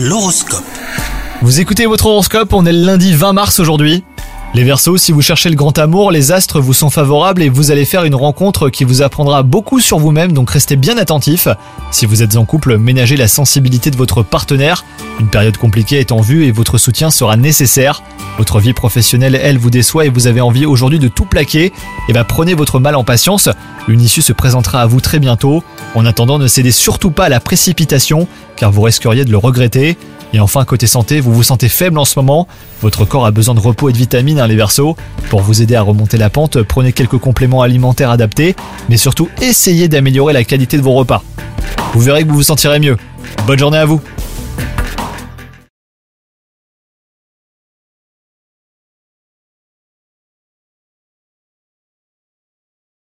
L'horoscope. Vous écoutez votre horoscope, on est le lundi 20 mars aujourd'hui. Les Verseaux, si vous cherchez le grand amour, les astres vous sont favorables et vous allez faire une rencontre qui vous apprendra beaucoup sur vous-même, donc restez bien attentifs. Si vous êtes en couple, ménagez la sensibilité de votre partenaire. Une période compliquée est en vue et votre soutien sera nécessaire. Votre vie professionnelle, elle, vous déçoit et vous avez envie aujourd'hui de tout plaquer. Et bah prenez votre mal en patience, une issue se présentera à vous très bientôt. En attendant, ne cédez surtout pas à la précipitation, car vous risqueriez de le regretter. Et enfin, côté santé, vous vous sentez faible en ce moment. Votre corps a besoin de repos et de vitamines, hein, les versos. Pour vous aider à remonter la pente, prenez quelques compléments alimentaires adaptés, mais surtout essayez d'améliorer la qualité de vos repas. Vous verrez que vous vous sentirez mieux. Bonne journée à vous